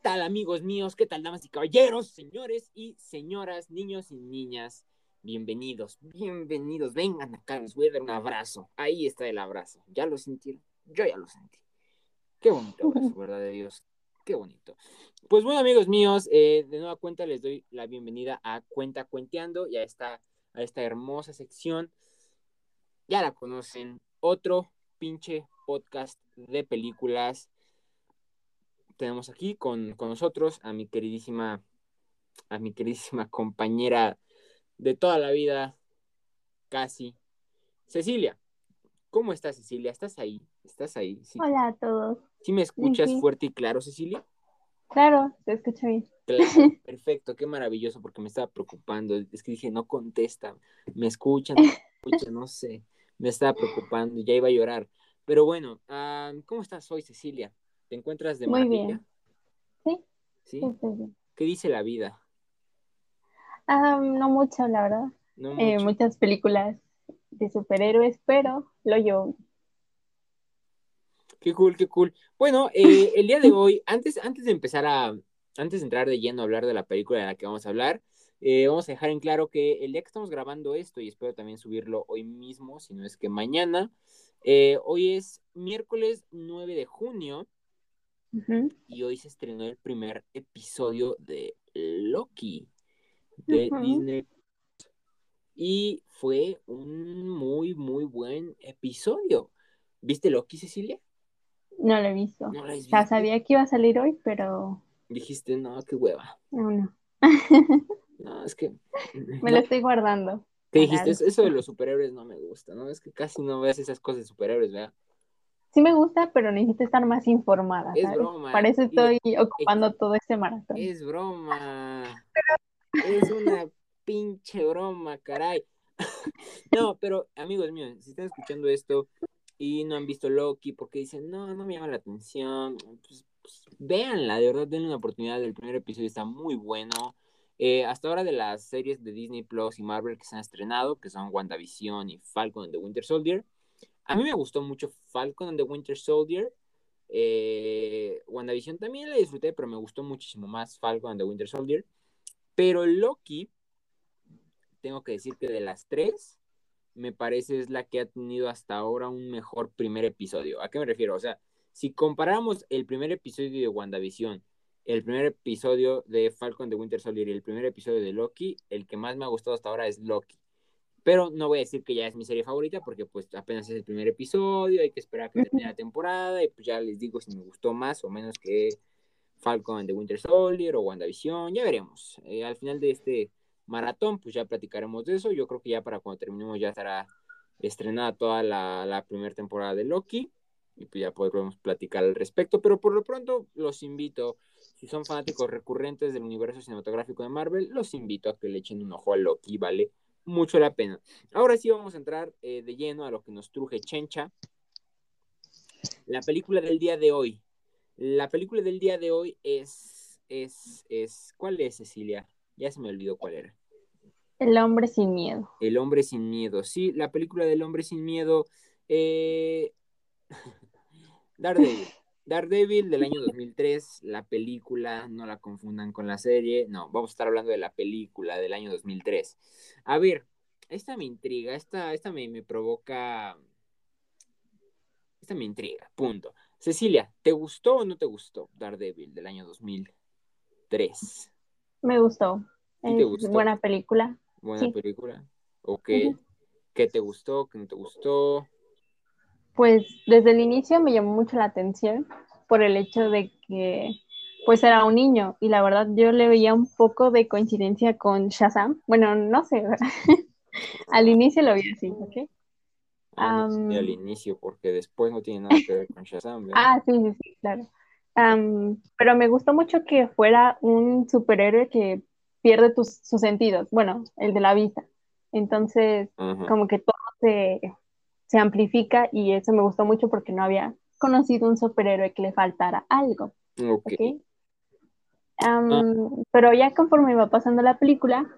¿Qué tal amigos míos? ¿Qué tal damas y caballeros, señores y señoras, niños y niñas? Bienvenidos, bienvenidos. Vengan acá, les voy a dar un abrazo. Ahí está el abrazo. ¿Ya lo sintieron? Yo ya lo sentí. Qué bonito abrazo, ¿verdad de Dios? Qué bonito. Pues bueno, amigos míos, eh, de nueva cuenta les doy la bienvenida a Cuenta Cuenteando y a esta, a esta hermosa sección. Ya la conocen, otro pinche podcast de películas tenemos aquí con, nosotros a mi queridísima, a mi queridísima compañera de toda la vida, casi, Cecilia. ¿Cómo estás, Cecilia? ¿Estás ahí? ¿Estás ahí? Hola a todos. ¿Sí me escuchas fuerte y claro, Cecilia? Claro, te escucho bien. perfecto, qué maravilloso, porque me estaba preocupando. Es que dije, no contesta, me escuchan, no, escuchan, no sé, me estaba preocupando, ya iba a llorar. Pero bueno, ah, ¿cómo estás hoy, Cecilia? ¿Te encuentras de Muy bien. Sí. ¿Sí? ¿Qué dice la vida? no mucho, la verdad. Eh, muchas películas de superhéroes, pero lo yo. Qué cool, qué cool. Bueno, eh, el día de hoy, antes, antes de empezar a, antes de entrar de lleno a hablar de la película de la que vamos a hablar, eh, vamos a dejar en claro que el día que estamos grabando esto, y espero también subirlo hoy mismo, si no es que mañana, hoy es miércoles 9 de junio, y hoy se estrenó el primer episodio de Loki de Disney. Y fue un muy, muy buen episodio. ¿Viste Loki, Cecilia? No lo he visto. Ya sabía que iba a salir hoy, pero. Dijiste, no, qué hueva. No, no. no, es que. Me lo estoy guardando. ¿Qué dijiste? Eso de los superhéroes no me gusta, ¿no? Es que casi no veas esas cosas de superhéroes, ¿verdad? Sí me gusta, pero necesito estar más informada. Es broma. Para eso estoy ocupando todo este maratón. Es broma. es una pinche broma, caray. no, pero amigos míos, si están escuchando esto y no han visto Loki porque dicen, no, no me llama la atención, pues, pues véanla, de verdad, denle una oportunidad. El primer episodio está muy bueno. Eh, hasta ahora de las series de Disney Plus y Marvel que se han estrenado, que son WandaVision y Falcon and the Winter Soldier, a mí me gustó mucho Falcon and the Winter Soldier. Eh, WandaVision también la disfruté, pero me gustó muchísimo más Falcon and the Winter Soldier. Pero Loki, tengo que decir que de las tres, me parece es la que ha tenido hasta ahora un mejor primer episodio. ¿A qué me refiero? O sea, si comparamos el primer episodio de WandaVision, el primer episodio de Falcon the Winter Soldier y el primer episodio de Loki, el que más me ha gustado hasta ahora es Loki. Pero no voy a decir que ya es mi serie favorita porque pues apenas es el primer episodio, hay que esperar a que termine la temporada y pues ya les digo si me gustó más o menos que Falcon and the Winter Soldier o WandaVision, ya veremos. Eh, al final de este maratón pues ya platicaremos de eso, yo creo que ya para cuando terminemos ya estará estrenada toda la, la primera temporada de Loki y pues ya podremos platicar al respecto, pero por lo pronto los invito, si son fanáticos recurrentes del universo cinematográfico de Marvel, los invito a que le echen un ojo a Loki, ¿vale? Mucho la pena. Ahora sí vamos a entrar eh, de lleno a lo que nos truje Chencha. La película del día de hoy. La película del día de hoy es, es, es, ¿cuál es, Cecilia? Ya se me olvidó cuál era. El hombre sin miedo. El hombre sin miedo, sí, la película del hombre sin miedo. Eh... Daredevil. Daredevil del año 2003, la película, no la confundan con la serie, no, vamos a estar hablando de la película del año 2003. A ver, esta me intriga, esta, esta me, me provoca, esta me intriga, punto. Cecilia, ¿te gustó o no te gustó Daredevil del año 2003? Me gustó. Es buena película. Buena película. Ok. ¿Qué te gustó? ¿Qué no te gustó? Pues desde el inicio me llamó mucho la atención por el hecho de que pues era un niño y la verdad yo le veía un poco de coincidencia con Shazam. Bueno, no sé, al inicio lo vi así, ¿ok? Ah, al inicio, porque después no tiene nada que ver con Shazam. ah, sí, sí, sí, claro. pero me gustó mucho que fuera un superhéroe que pierde sus sentidos, bueno, el de la vista. Entonces, como que todo se, se amplifica y eso me gustó mucho porque no había conocido un superhéroe que le faltara algo. Ok. Ah. Pero ya conforme iba pasando la película,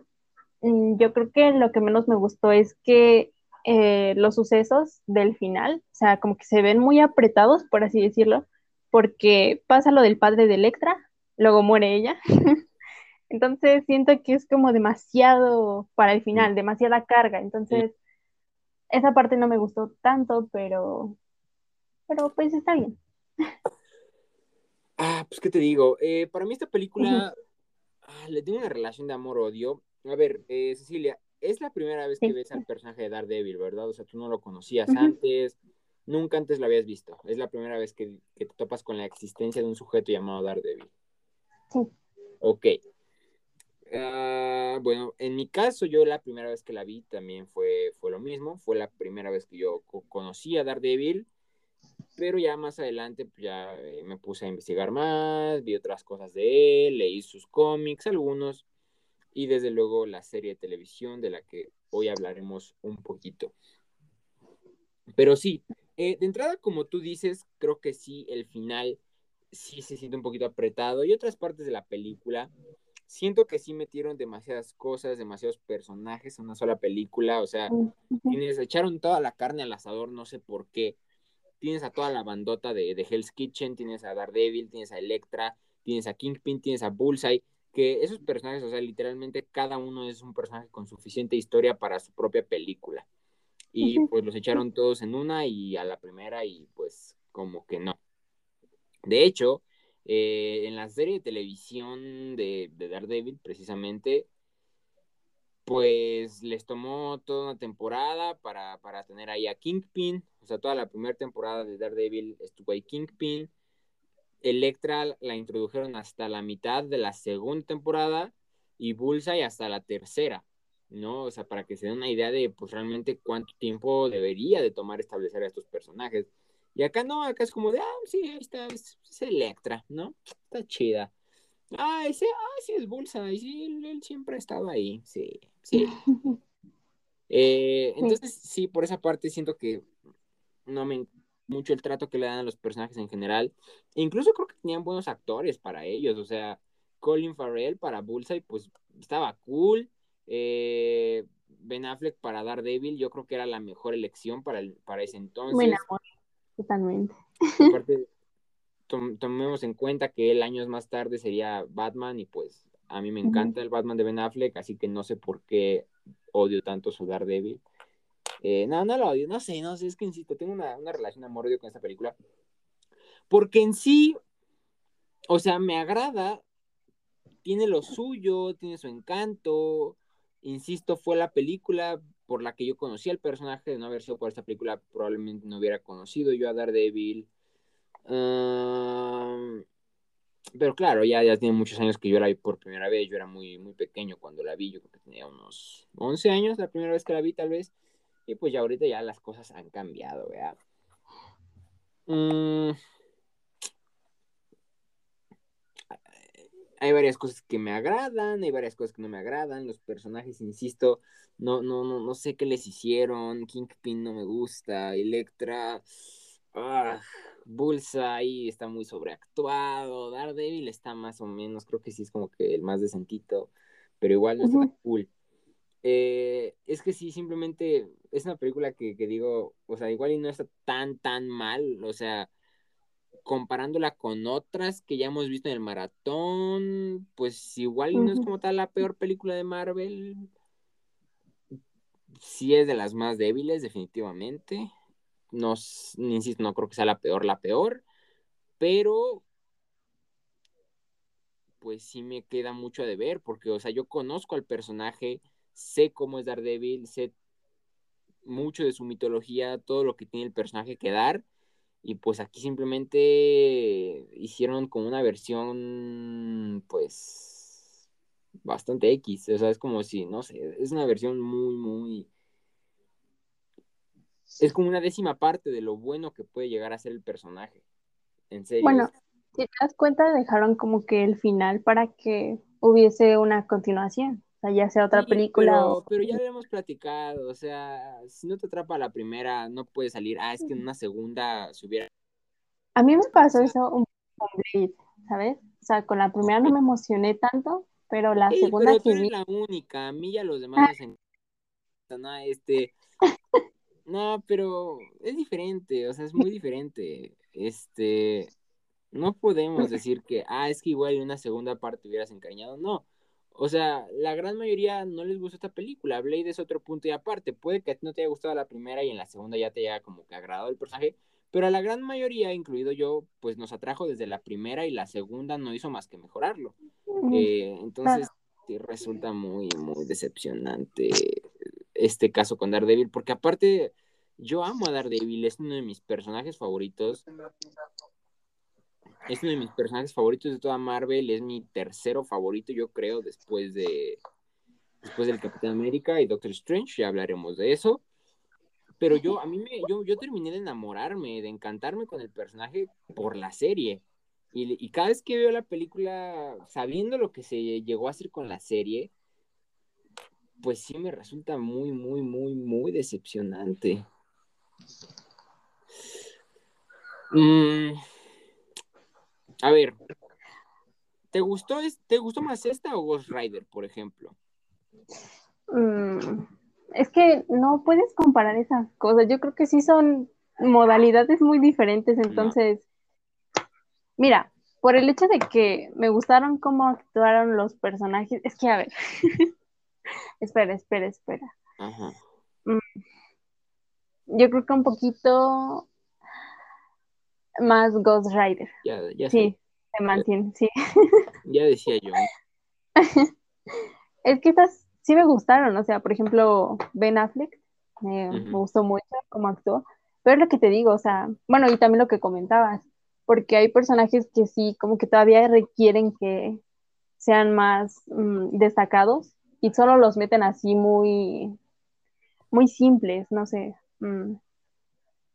mm, yo creo que lo que menos me gustó es que eh, los sucesos del final, o sea, como que se ven muy apretados, por así decirlo, porque pasa lo del padre de Electra luego muere ella. Entonces siento que es como demasiado para el final, demasiada carga. Entonces, esa parte no me gustó tanto, pero, pero pues está bien. Ah, pues qué te digo, eh, para mí esta película ah, le tengo una relación de amor-odio. A ver, eh, Cecilia, es la primera vez que ves al personaje de Daredevil, ¿verdad? O sea, tú no lo conocías antes, nunca antes lo habías visto. Es la primera vez que, te topas con la existencia de un sujeto llamado Daredevil. Sí. Ok. Ah, bueno, en mi caso, yo la primera vez que la vi también fue, fue lo mismo. Fue la primera vez que yo conocí a Daredevil. Pero ya más adelante pues ya eh, me puse a investigar más, vi otras cosas de él, leí sus cómics, algunos, y desde luego la serie de televisión de la que hoy hablaremos un poquito. Pero sí, eh, de entrada, como tú dices, creo que sí, el final sí se siente un poquito apretado y otras partes de la película. Siento que sí metieron demasiadas cosas, demasiados personajes en una sola película. O sea, quienes echaron toda la carne al asador, no sé por qué. Tienes a toda la bandota de, de Hell's Kitchen, tienes a Daredevil, tienes a Electra, tienes a Kingpin, tienes a Bullseye que esos personajes, o sea, literalmente cada uno es un personaje con suficiente historia para su propia película. Y pues los echaron todos en una y a la primera y pues como que no. De hecho, eh, en la serie de televisión de, de Daredevil, precisamente, pues les tomó toda una temporada para, para tener ahí a Kingpin. O sea, toda la primera temporada de Daredevil estuvo ahí Kingpin. Electra la introdujeron hasta la mitad de la segunda temporada y Bullseye hasta la tercera, ¿no? O sea, para que se den una idea de, pues, realmente cuánto tiempo debería de tomar establecer a estos personajes. Y acá no, acá es como de, ah, sí, ahí está, es, Electra, ¿no? Está chida. Ah, ese, ah, sí, es Bullseye, sí, él, siempre ha estado ahí, sí, sí. Eh, entonces, sí, por esa parte siento que no me mucho el trato que le dan a los personajes en general. incluso creo que tenían buenos actores para ellos, o sea, Colin Farrell para Bullseye, pues estaba cool. Eh, ben Affleck para Daredevil, yo creo que era la mejor elección para, el, para ese entonces. Buen amor, totalmente. Aparte, tomemos en cuenta que él años más tarde sería Batman y pues a mí me encanta el Batman de Ben Affleck, así que no sé por qué odio tanto su Daredevil. Eh, no, no lo odio, no sé, no sé, es que insisto, tengo una, relación amor-odio con esta película. Porque en sí, o sea, me agrada, tiene lo suyo, tiene su encanto. Insisto, fue la película por la que yo conocí al personaje. De no haber sido por esta película, probablemente no hubiera conocido yo a Daredevil. pero claro, ya, ya tiene muchos años que yo la vi por primera vez. Yo era muy, muy pequeño cuando la vi. Yo creo que tenía unos 11 años la primera vez que la vi, tal vez. Y pues ya ahorita ya las cosas han cambiado, ¿verdad? Mm. Hay varias cosas que me agradan, hay varias cosas que no me agradan. Los personajes, insisto, no, no, no, no sé qué les hicieron. Kingpin no me gusta, Electra. Ah, Bullseye está muy sobreactuado. Daredevil está más o menos, creo que sí es como que el más decentito, pero igual no está cool. Eh, es que sí, simplemente es una película que, digo, o sea, igual y no está tan, tan mal, o sea, comparándola con otras que ya hemos visto en el maratón, pues igual no es como tal la peor película de Marvel. Sí es de las más débiles, definitivamente. No, insisto, no creo que sea la peor, la peor, pero pues sí me queda mucho a deber, porque, o sea, yo conozco al personaje, sé cómo es Daredevil, sé mucho de su mitología, todo lo que tiene el personaje que dar. Y pues aquí simplemente hicieron como una versión, pues, bastante X. O sea, es como si, no sé, es una versión muy, muy... Es como una décima parte de lo bueno que puede llegar a ser el personaje. En serio. Bueno, si te das cuenta, dejaron como que el final para que hubiese una continuación sea, ya sea otra película pero, o... Pero ya lo hemos platicado, o sea, si no te atrapa la primera, no puede salir, ah, es que en una segunda se hubiera... A mí me pasó eso un poco con Blade, ¿sabes? O sea, con la primera no me emocioné tanto, pero la segunda pero tú eres la única, a mí y a los demás les encanta, no, este... No, pero es diferente, o sea, es muy diferente. Este, No podemos decir que, ah, es que igual en una segunda parte hubieras encariñado. No. O sea, la gran mayoría no les gusta esta película. Blade es otro punto y aparte. Puede que a ti no te haya gustado la primera y en la segunda ya te haya como que agradado el personaje. Pero a la gran mayoría, incluido yo, pues nos atrajo desde la primera y la segunda no hizo más que mejorarlo. Eh, entonces, resulta muy, muy decepcionante este caso con Daredevil, porque aparte, yo amo a Daredevil, es uno de mis personajes favoritos. Es uno de mis personajes favoritos de toda Marvel, es mi tercero favorito, yo creo, después de después del Capitán América y Doctor Strange, ya hablaremos de eso pero yo, a mí me, yo, yo terminé de enamorarme, de encantarme con el personaje por la serie. Y, cada vez que veo la película, sabiendo lo que se llegó a hacer con la serie, pues sí me resulta muy, muy, muy, muy decepcionante. Mm, a ver, ¿te gustó, ¿te gustó más esta o Ghost Rider, por ejemplo? Mm, es que no puedes comparar esas cosas. Yo creo que sí son modalidades muy diferentes. Entonces, mira, por el hecho de que me gustaron cómo actuaron los personajes, es que a ver, espera, espera, espera. Mm. Yo creo que un poquito más Ghost Rider. Ya, ya sí, se mantiene, sí. Ya decía yo. es que estas sí me gustaron, o sea, por ejemplo, Ben Affleck, me gustó mucho cómo actuó, pero es lo que te digo, o sea, bueno, y también lo que comentabas, porque hay personajes que sí, como que todavía requieren que sean más mm, destacados y solo los meten así muy, muy simples, no sé, mm,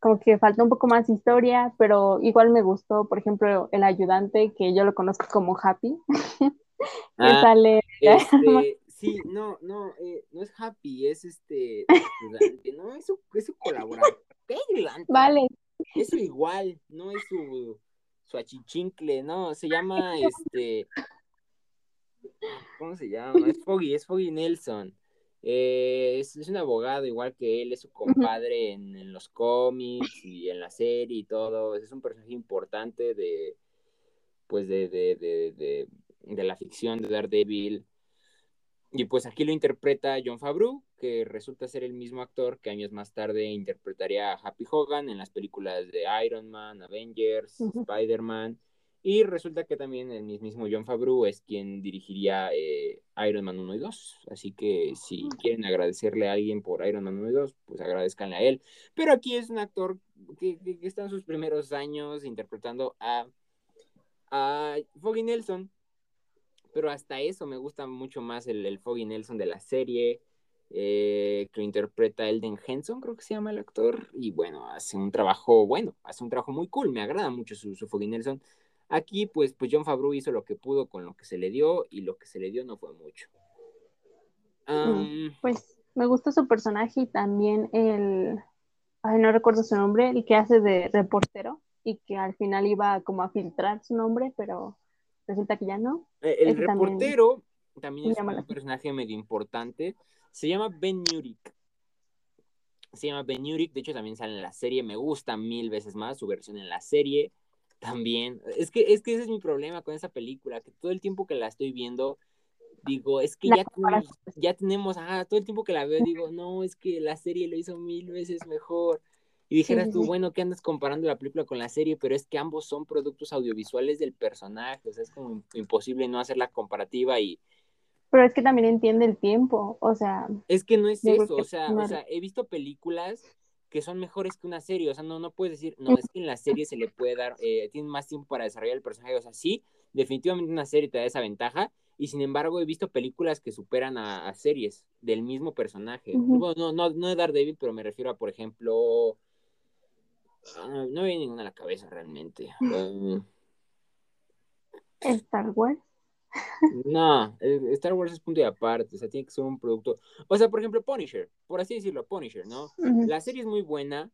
como que falta un poco más historia, pero igual me gustó, por ejemplo, el ayudante, que yo lo conozco como Happy, que ah, sale... Este, Sí, no, no, eh, no es Happy, es este, no, es su, es su colaborador. ¿Qué Vale. Es su igual, no es su, su achichincle, no, se llama, este, ¿cómo se llama? Es Foggy, es Foggy Nelson. Eh, es, un abogado igual que él, es su compadre en, en, los cómics y en la serie y todo. Es un personaje importante de, pues, de, de, de, de, de la ficción de Daredevil. Y pues aquí lo interpreta John Favreau, que resulta ser el mismo actor que años más tarde interpretaría a Happy Hogan en las películas de Iron Man, Avengers, Spider-Man. Y resulta que también el mismo John Favreau es quien dirigiría eh, Iron Man 1 y 2. Así que si quieren agradecerle a alguien por Iron Man 1 y 2, pues agradezcanle a él. Pero aquí es un actor que, está en sus primeros años interpretando a, a Foggy Nelson, pero hasta eso me gusta mucho más el, el Foggy Nelson de la serie, eh, que lo interpreta Elden Henson, creo que se llama el actor, y bueno, hace un trabajo, bueno, hace un trabajo muy cool, me agrada mucho su, su Foggy Nelson. Aquí, pues, pues John Favreau hizo lo que pudo con lo que se le dio, y lo que se le dio no fue mucho. Pues me gusta su personaje y también el, ay, no recuerdo su nombre, el que hace de reportero y que al final iba como a filtrar su nombre, pero resulta que ya no. Eh, el reportero también, es un personaje medio importante. Se llama Ben Nurik. Se llama Ben Nurik, de hecho también sale en la serie. Me gusta mil veces más su versión en la serie. También. Es que, es que ese es mi problema con esa película, que todo el tiempo que la estoy viendo, digo, es que ya tenemos, ya tenemos, ah, todo el tiempo que la veo, digo, no, es que la serie lo hizo mil veces mejor. Y dijeras tú, bueno, ¿qué andas comparando la película con la serie? Pero es que ambos son productos audiovisuales del personaje, o sea, es como imposible no hacer la comparativa y... Pero es que también entiende el tiempo, o sea... Es que no es eso, o sea, o sea, he visto películas que son mejores que una serie, o sea, no, no puedes decir, no, es que en la serie se le puede dar, eh, tiene más tiempo para desarrollar el personaje, o sea, sí, definitivamente una serie te da esa ventaja, y sin embargo he visto películas que superan a, series del mismo personaje. no, no, no de Daredevil, pero me refiero a, por ejemplo, Ah, no, no ninguna a la cabeza realmente. Um, Star Wars. No, Star Wars es punto de aparte, o sea, tiene que ser un producto. O sea, por ejemplo, Punisher, por así decirlo, Punisher, ¿no? La serie es muy buena,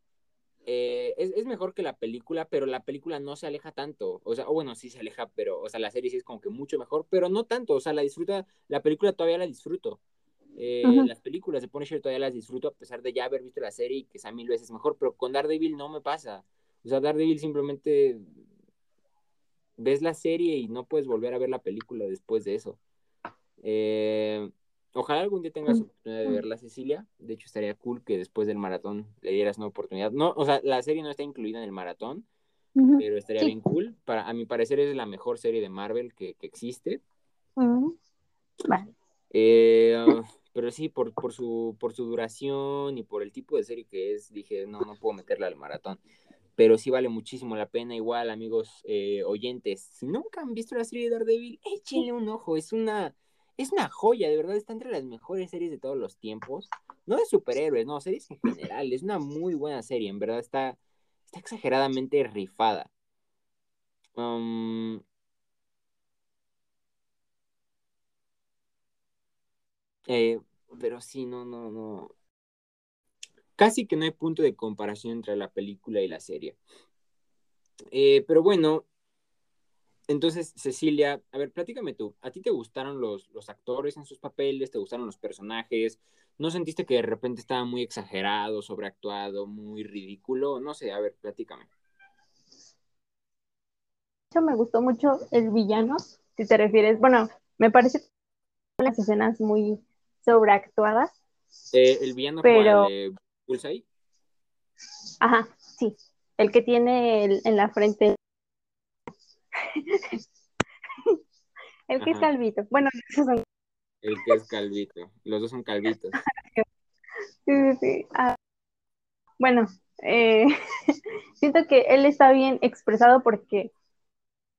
eh, es, mejor que la película, pero la película no se aleja tanto. O sea, o bueno, sí se aleja, pero, o sea, la serie sí es como que mucho mejor, pero no tanto. O sea, la disfruta, la película todavía la disfruto. Eh, las películas de Punisher todavía las disfruto a pesar de ya haber visto la serie y que sea mil veces mejor, pero con Daredevil no me pasa. O sea, Daredevil simplemente ves la serie y no puedes volver a ver la película después de eso. Eh, ojalá algún día tengas oportunidad de verla, Cecilia. De hecho, estaría cool que después del maratón le dieras una oportunidad. No, o sea, la serie no está incluida en el maratón, pero estaría bien cool. Para, a mi parecer es la mejor serie de Marvel que, existe. Eh, pero sí, por, por, su, por su duración y por el tipo de serie que es, dije, no, no puedo meterla al maratón pero sí vale muchísimo la pena. Igual, amigos eh, oyentes, si nunca han visto la serie de Daredevil, échenle un ojo. Es una, es una joya, de verdad, está entre las mejores series de todos los tiempos. No de superhéroes, no, series en general. Es una muy buena serie, en verdad está, está exageradamente rifada. Um, eh, pero sí, no, no, no casi que no hay punto de comparación entre la película y la serie. Eh, pero bueno, entonces, Cecilia, a ver, platícame tú, ¿a ti te gustaron los, los actores en sus papeles? ¿Te gustaron los personajes? ¿No sentiste que de repente estaba muy exagerado, sobreactuado, muy ridículo? No sé, a ver, platícame. Me gustó mucho el villano, si te refieres, bueno, me parece las escenas muy sobreactuadas. Eh, el villano pero... Bullseye. Ajá, sí. El que tiene en la frente. el que es calvito. Bueno, son... El que es calvito. Los dos son calvitos. Sí, sí, sí. Ah, bueno, eh, siento que él está bien expresado porque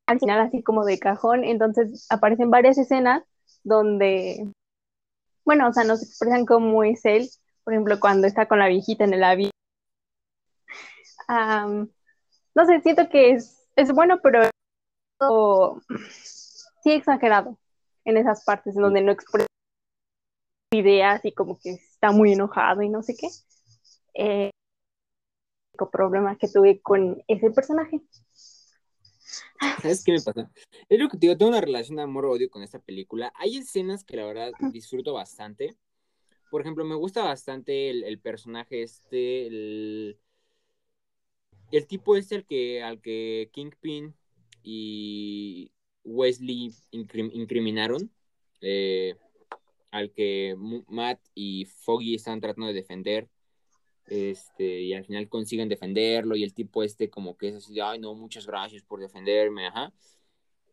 al final así como de cajón, entonces aparecen varias escenas donde, bueno, o sea, nos expresan cómo es él por ejemplo, cuando está con la viejita en el avión. no sé, siento que es, es bueno, pero sí exagerado en esas partes en donde no expresa ideas y como que está muy enojado y no sé qué. Eh, el problema que tuve con ese personaje. ¿Sabes qué me pasa? Es lo que te digo, tengo una relación de amor-odio con esta película. Hay escenas que la verdad disfruto bastante por ejemplo, me gusta bastante el, personaje este, el, tipo este el que, al que Kingpin y Wesley incriminaron, eh, al que Matt y Foggy están tratando de defender, este, y al final consiguen defenderlo, y el tipo este como que es así, ay no, muchas gracias por defenderme, ajá.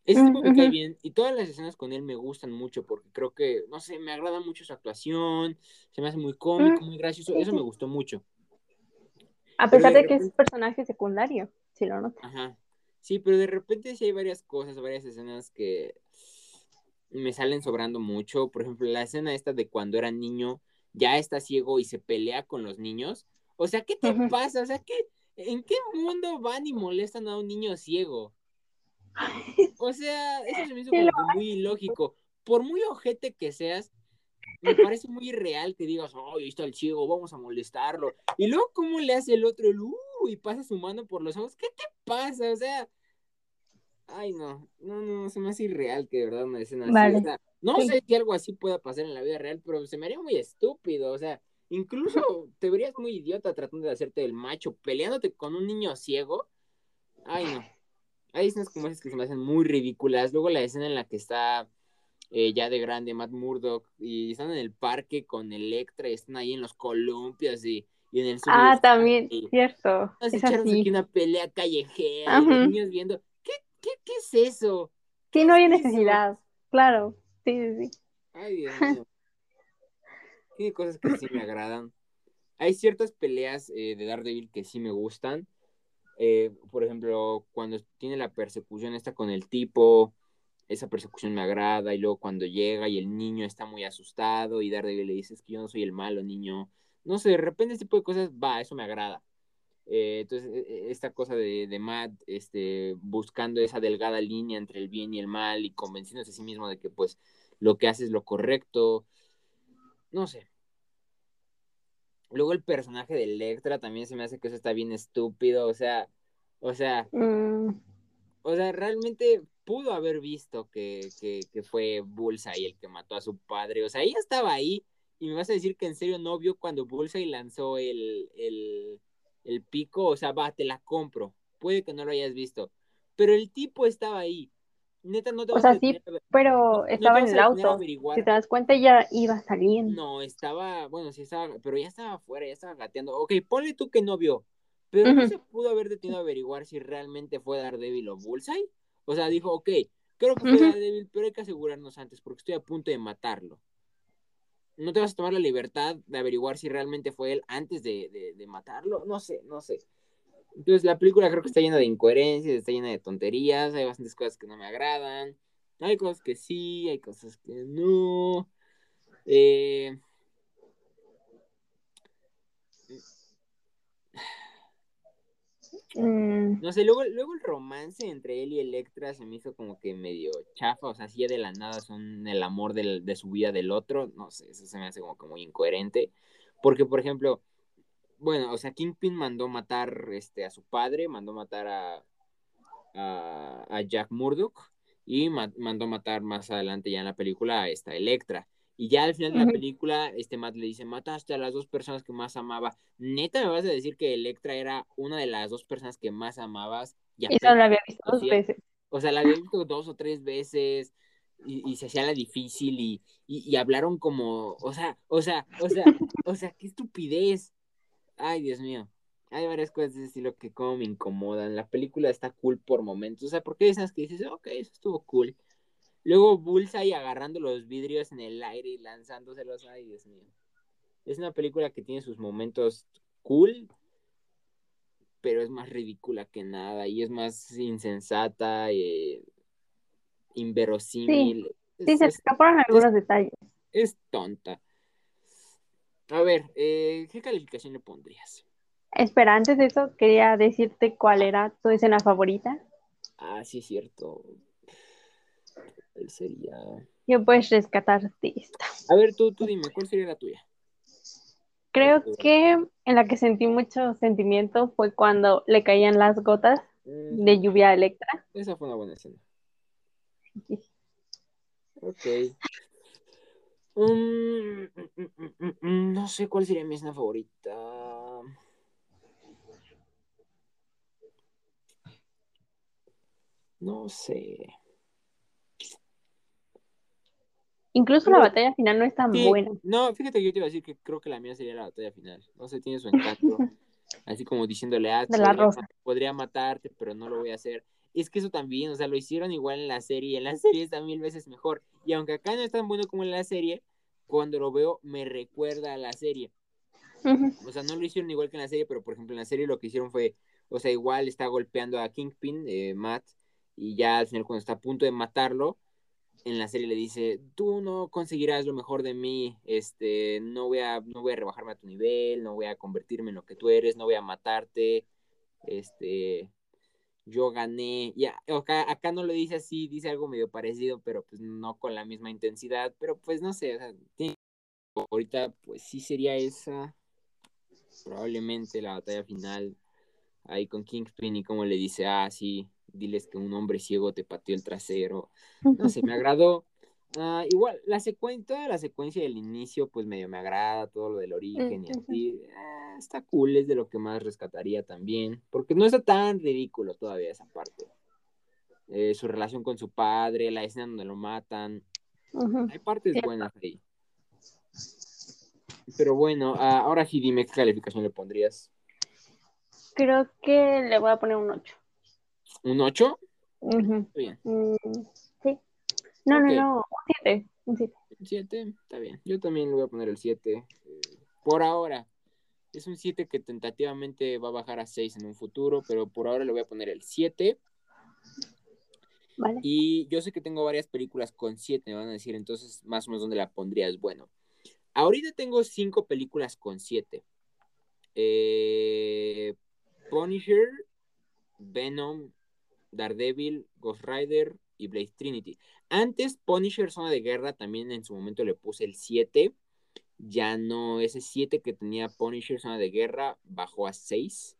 Ese tipo me cae bien y todas las escenas con él me gustan mucho porque creo que, no sé, me agrada mucho su actuación, se me hace muy cómico, muy gracioso, eso me gustó mucho. A pesar de, que es personaje secundario, si lo notas. Ajá. Sí, pero de repente sí hay varias cosas, varias escenas que me salen sobrando mucho. Por ejemplo, la escena esta de cuando era niño, ya está ciego y se pelea con los niños. O sea, ¿qué te pasa? O sea, ¿qué, ¿en qué mundo van y molestan a un niño ciego? O sea, eso se me hizo como muy ilógico. Por muy ojete que seas, me parece muy irreal que digas, oh, ahí está el ciego, vamos a molestarlo. Y luego, ¿cómo le hace el otro el uh, y pasa su mano por los ojos? ¿Qué te pasa? O sea, ay, no, no, no, se me hace irreal que de verdad una escena así. no sé si algo así pueda pasar en la vida real, pero se me haría muy estúpido. O sea, incluso te verías muy idiota tratando de hacerte el macho, peleándote con un niño ciego. Ay, no. Hay escenas como esas que se me hacen muy ridículas. Luego la escena en la que está eh, ya de grande Matt Murdock y están en el parque con Electra y están ahí en los columpios y, en el Ah, también, cierto. Es aquí una pelea callejera, los niños viendo. ¿Qué, qué, qué es eso? Sí, no hay necesidad, claro. Sí, sí, sí. Ay, Dios mío. Tiene cosas que sí me agradan. Hay ciertas peleas eh, de Daredevil que sí me gustan. Eh, por ejemplo, cuando tiene la persecución esta con el tipo, esa persecución me agrada, y luego cuando llega y el niño está muy asustado y Daredevil le dice, que yo no soy el malo niño, no sé, de repente este tipo de cosas, va, eso me agrada. Eh, entonces, e, e, esta cosa de, de, Matt este, buscando esa delgada línea entre el bien y el mal y convenciéndose a sí mismo de que pues lo que hace es lo correcto, no sé, Luego el personaje de Electra también se me hace que eso está bien estúpido, o sea, o sea, mm. o sea, realmente pudo haber visto que, que, que fue Bullseye el que mató a su padre, o sea, ella estaba ahí y me vas a decir que en serio no vio cuando Bullseye lanzó el, el, el pico, o sea, va, te la compro, puede que no lo hayas visto, pero el tipo estaba ahí. Neta, no te vas o sea, sí, pero estaba en el auto. Si te das cuenta, ya iba saliendo. No, estaba, bueno, sí estaba, pero ya estaba afuera, ya estaba gateando. Ok, ponle tú que no vio, pero no se pudo haber detenido a averiguar si realmente fue Daredevil o Bullseye. O sea, dijo, ok, creo que fue Daredevil, pero hay que asegurarnos antes porque estoy a punto de matarlo. No te vas a tomar la libertad de averiguar si realmente fue él antes de, de matarlo. No sé, no sé. Entonces la película creo que está llena de incoherencias, está llena de tonterías, hay bastantes cosas que no me agradan, hay cosas que sí, hay cosas que no. Eh, Mm. No sé, luego, luego el romance entre él y Electra se me hizo como que medio chafa, o sea, si de la nada son el amor de su vida del otro, no sé, eso se me hace como que muy incoherente, porque por ejemplo, bueno, o sea, Kingpin mandó matar este, a su padre, mandó matar a, a, Jack Murdoch y mandó matar más adelante ya en la película a esta Electra. Y ya al final de la película, este Matt le dice, mataste a las dos personas que más amaba. Neta, me vas a decir que Electra era una de las dos personas que más amabas. Y Esa la había visto dos veces. O sea, la había visto dos o tres veces y, se hacía la difícil y, y, hablaron como, o sea, o sea, o sea, o sea, qué estupidez. Ay, Dios mío. Hay varias cosas de ese estilo que como me incomodan. La película está cool por momentos. O sea, porque hay esas que dices, ok, eso estuvo cool. Luego Bullseye agarrando los vidrios en el aire y lanzándoselos. Ay, Dios mío. Es una película que tiene sus momentos cool, pero es más ridícula que nada y es más insensata, eh, inverosímil. Sí, se escaparon algunos detalles. Es tonta. A ver, eh, ¿qué calificación le pondrías? Espera, antes de eso, quería decirte cuál era tu escena favorita. Ah, sí, es cierto sería? Yo puedes rescatarte esta. A ver, tú, tú dime, ¿cuál sería la tuya? Creo que en la que sentí mucho sentimiento fue cuando le caían las gotas mm. de lluvia a Electra. Esa fue una buena escena. Ok. Mm, mm, no sé cuál sería mi escena favorita. No sé. Incluso la batalla final no es tan buena. No, fíjate que yo te iba a decir que creo que la mía sería la batalla final. No sé, tiene su encanto. Así como diciéndole, ah, podría, matarte, pero no lo voy a hacer. Es que eso también, o sea, lo hicieron igual en la serie. En la serie está mil veces mejor. Y aunque acá no es tan bueno como en la serie, cuando lo veo me recuerda a la serie. O sea, no lo hicieron igual que en la serie, pero por ejemplo en la serie lo que hicieron fue, o sea, igual está golpeando a Kingpin, eh, Matt, y ya al final cuando está a punto de matarlo, en la serie le dice, tú no conseguirás lo mejor de mí, este, no voy a, no voy a rebajarme a tu nivel, no voy a convertirme en lo que tú eres, no voy a matarte, este, yo gané, ya, acá, acá no lo dice así, dice algo medio parecido, pero pues no con la misma intensidad, pero pues no sé, o sea, ahorita pues sí sería esa, probablemente la batalla final ahí con Kingpin y como le dice, ah, sí, diles que un hombre ciego te pateó el trasero. No sé, me agradó. Ah, igual, la secuencia, toda la secuencia del inicio, pues medio me agrada, todo lo del origen y así. Eh, está cool, es de lo que más rescataría también, porque no está tan ridículo todavía esa parte. Eh, su relación con su padre, la escena donde lo matan. Hay partes buenas ahí. Pero bueno, ah, ahora sí dime qué calificación le pondrías. Creo que le voy a poner un 8. ¿Un 8? Bien. Mm, No, no, no, un 7. Un 7. 7, está bien. Yo también le voy a poner el 7. Eh, por ahora. Es un 7 que tentativamente va a bajar a 6 en un futuro, pero por ahora le voy a poner el 7. Vale. Y yo sé que tengo varias películas con 7, me van a decir entonces más o menos dónde la pondrías. Bueno, ahorita tengo 5 películas con 7. Eh, Punisher, Venom, Daredevil, Ghost Rider y Blade Trinity. Antes, Punisher Zona de Guerra, también en su momento le puse el 7. Ya no, ese 7 que tenía Punisher Zona de Guerra bajó a 6.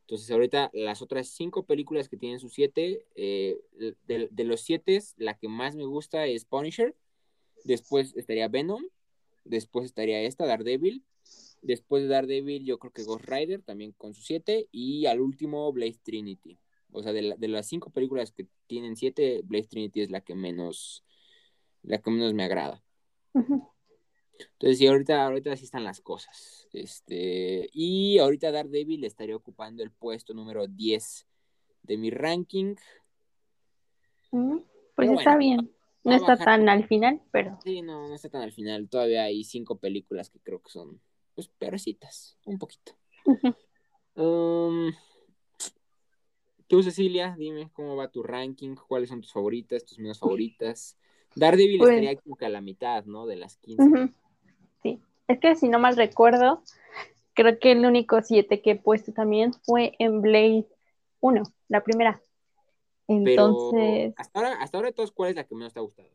Entonces, ahorita las otras 5 películas que tienen su 7, eh, de, los 7, la que más me gusta es Punisher. Después estaría Venom. Después estaría esta, Daredevil. Después de Daredevil, yo creo que Ghost Rider también con su 7. Y al último, Blade Trinity. O sea, de, de las cinco películas que tienen siete, Blade Trinity es la que menos, la que menos me agrada. Entonces, sí, ahorita, ahorita sí están las cosas. Este, y ahorita Daredevil estaría ocupando el puesto número 10 de mi ranking. pues está bien. No está tan al final, pero. Sí, no, no está tan al final. Todavía hay cinco películas que creo que son, pues, perecitas, un poquito. um, Tú, Cecilia, dime cómo va tu ranking, cuáles son tus favoritas, tus menos favoritas. Daredevil pues, estaría como que a la mitad, ¿no? De las 15. Sí, es que si no mal recuerdo, creo que el único 7 que he puesto también fue en Blade 1, la primera. Entonces. hasta ahora, hasta ahora, todos, ¿cuál es la que menos te ha gustado?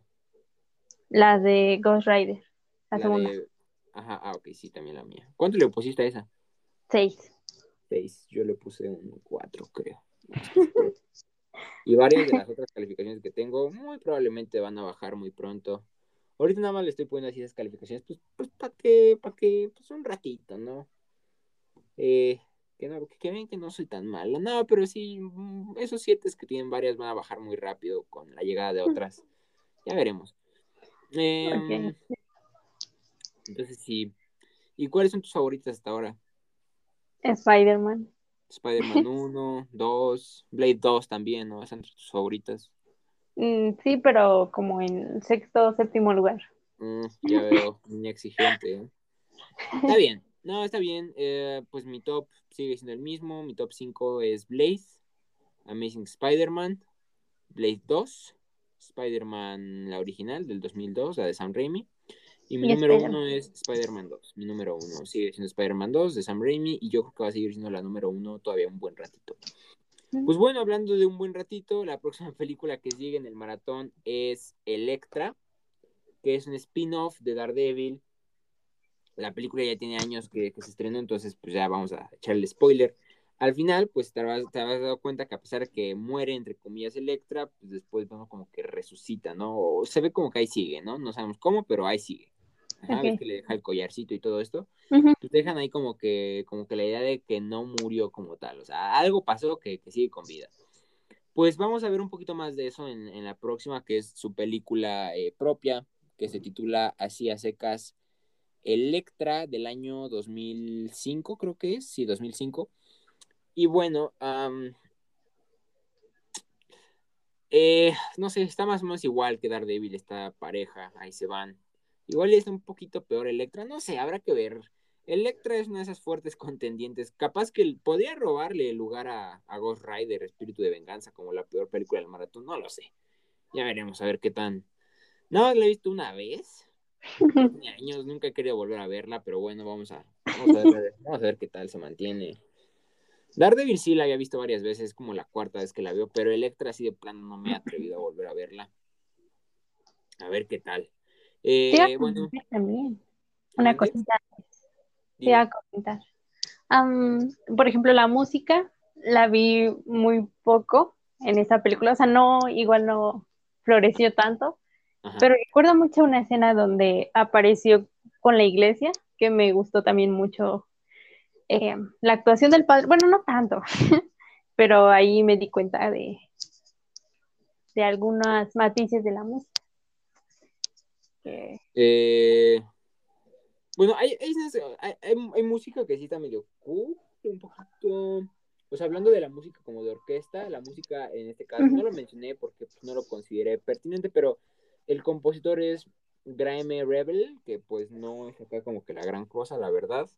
La de Ghost Rider, la, segunda. Ajá, ah, ok, sí, también la mía. ¿Cuánto le pusiste a esa? Seis. Seis, yo le puse un cuatro, creo. y varias de las otras calificaciones que tengo muy probablemente van a bajar muy pronto. Ahorita nada más le estoy poniendo así esas calificaciones, pues, pues para que, para que, pues un ratito, ¿no? Eh, que no, que ven que no soy tan malo, no, pero sí, mm, esos siete que tienen varias van a bajar muy rápido con la llegada de otras. Ya veremos. Em, entonces sí. ¿Y cuáles son tus favoritas hasta ahora? Spider-Man. Spider-Man 1, 2, Blade 2 también, ¿no? ¿Es entre tus favoritas? Mm, sí, pero como en sexto o séptimo lugar. Mm, ya veo, muy exigente. ¿eh? Está bien, no, está bien. Eh, pues mi top sigue siendo el mismo. Mi top 5 es Blade, Amazing Spider-Man, Blade 2, Spider-Man la original del 2002, la de Sam Raimi, y mi número uno es Spider-Man 2. Mi número uno sigue siendo Spider-Man 2 de Sam Raimi y yo creo que va a seguir siendo la número uno todavía un buen ratito. Pues bueno, hablando de un buen ratito, la próxima película que sigue en el maratón es Electra, que es un spin-off de Daredevil. La película ya tiene años que, se estrenó, entonces pues ya vamos a echarle spoiler. Al final, pues te habrás, dado cuenta que a pesar de que muere, entre comillas, Electra, pues después vemos como que resucita, ¿no? se ve como que ahí sigue, ¿no? No sabemos cómo, pero ahí sigue. Ajá, que le deja el collarcito y todo esto. Pues dejan ahí como que, como que la idea de que no murió como tal. O sea, algo pasó que, sigue con vida. Pues vamos a ver un poquito más de eso en, la próxima, que es su película eh, propia, que se titula Así a secas Electra del año 2005, creo que es, sí, 2005. Y bueno, eh, no sé, está más o menos igual que Daredevil, esta pareja, ahí se van. Igual es un poquito peor Electra, no sé, habrá que ver. Electra es una de esas fuertes contendientes. Capaz que podría robarle el lugar a, Ghost Rider, Espíritu de Venganza, como la peor película del maratón. No lo sé. Ya veremos a ver qué tan. No, la he visto una vez. años, nunca he querido volver a verla, pero bueno, vamos a, vamos a, ver, vamos a ver qué tal se mantiene. Daredevil sí la había visto varias veces, como la cuarta vez que la veo, pero Electra así de plano no me he atrevido a volver a verla. A ver qué tal. Eh, bueno. También. Una cosita. Te a comentar. por ejemplo, la música la vi muy poco en esa película, o sea, no, igual no floreció tanto, pero recuerdo mucho una escena donde apareció con la iglesia, que me gustó también mucho eh, la actuación del padre, bueno, no tanto, pero ahí me di cuenta de, de algunas matices de la música. Eh, bueno, hay, hay, música que sí está medio cool, un poquito. Pues hablando de la música como de orquesta, la música en este caso no lo mencioné porque pues, no lo consideré pertinente, pero el compositor es Graeme Rebel, que pues no es acá como que la gran cosa, la verdad.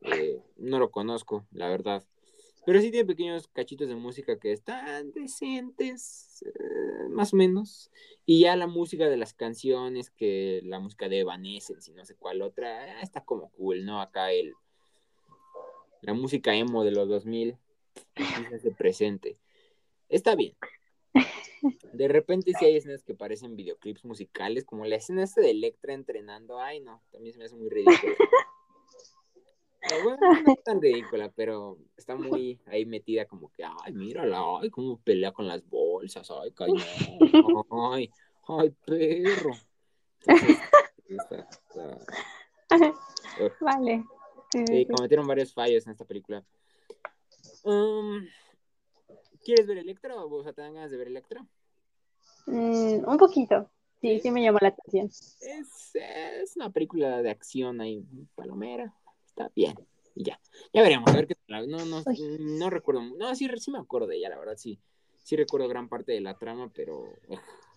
Eh, no lo conozco, la verdad. Pero sí tiene pequeños cachitos de música que están decentes, eh, más o menos. Y ya la música de las canciones, que la música de Evanescence y no sé cuál otra, está como cool, ¿no? Acá el, la música emo de los 2000 se presente. Está bien. De repente sí hay escenas que parecen videoclips musicales, como la escena esta de Electra entrenando. Ay, no, también se me hace muy ridículo. No es tan ridícula, pero está muy ahí metida como que, ay, mírala, ay, cómo pelea con las bolsas, ay, cañón, ay, ay, perro. Vale. Sí, cometieron varios fallos en esta película. Um, ¿Quieres ver Electra o vos te dan ganas de ver Electra? Mm, un poquito. Sí, sí, me llamó la atención. Es, es, una película de acción ahí, palomera. Está bien. Y ya. Ya veremos, a ver qué tal. No, no, no recuerdo. No, sí, sí me acuerdo de ella, la verdad, sí. Sí recuerdo gran parte de la trama, pero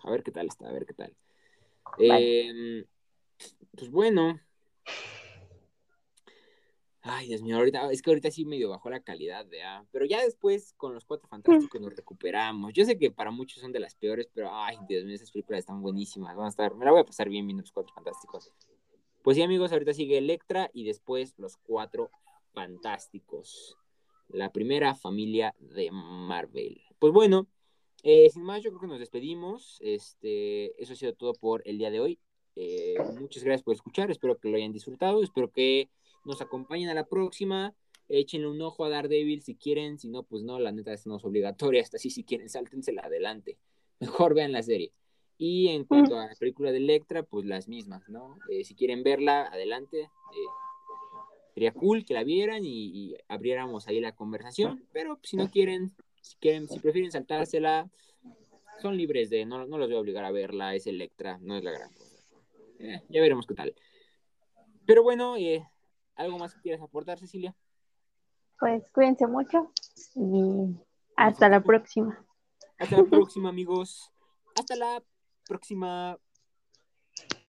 a ver qué tal está, a ver qué tal. Em, pues bueno, Ay, Dios mío, ahorita, es que ahorita sí medio bajó la calidad, de pero ya después con los cuatro fantásticos nos recuperamos. Yo sé que para muchos son de las peores, pero ay, Dios mío, esas películas están buenísimas. Van a estar, me la voy a pasar bien viendo los cuatro fantásticos. Pues sí, amigos, ahorita sigue Electra y después los cuatro fantásticos. La primera familia de Marvel. Pues bueno, eh, sin más, yo creo que nos despedimos. Este, eso ha sido todo por el día de hoy. Eh, muchas gracias por escuchar, espero que lo hayan disfrutado, espero que nos acompañen a la próxima. Échenle un ojo a Daredevil si quieren, si no, pues no, la neta es no es obligatoria, hasta así si quieren, sáltensela adelante. Mejor vean la serie. Y en cuanto a la película de Electra, pues las mismas, ¿no? Eh, si quieren verla, adelante. Eh, sería cool que la vieran y, abriéramos ahí la conversación, pero si no quieren, si quieren, si prefieren saltársela, son libres de, no, no los voy a obligar a verla, es Electra, no es la gran cosa. Eh, ya veremos qué tal. Pero bueno, eh, ¿Algo más que quieras aportar, Cecilia? Pues cuídense mucho y hasta la próxima. Hasta la próxima, amigos. Hasta la próxima.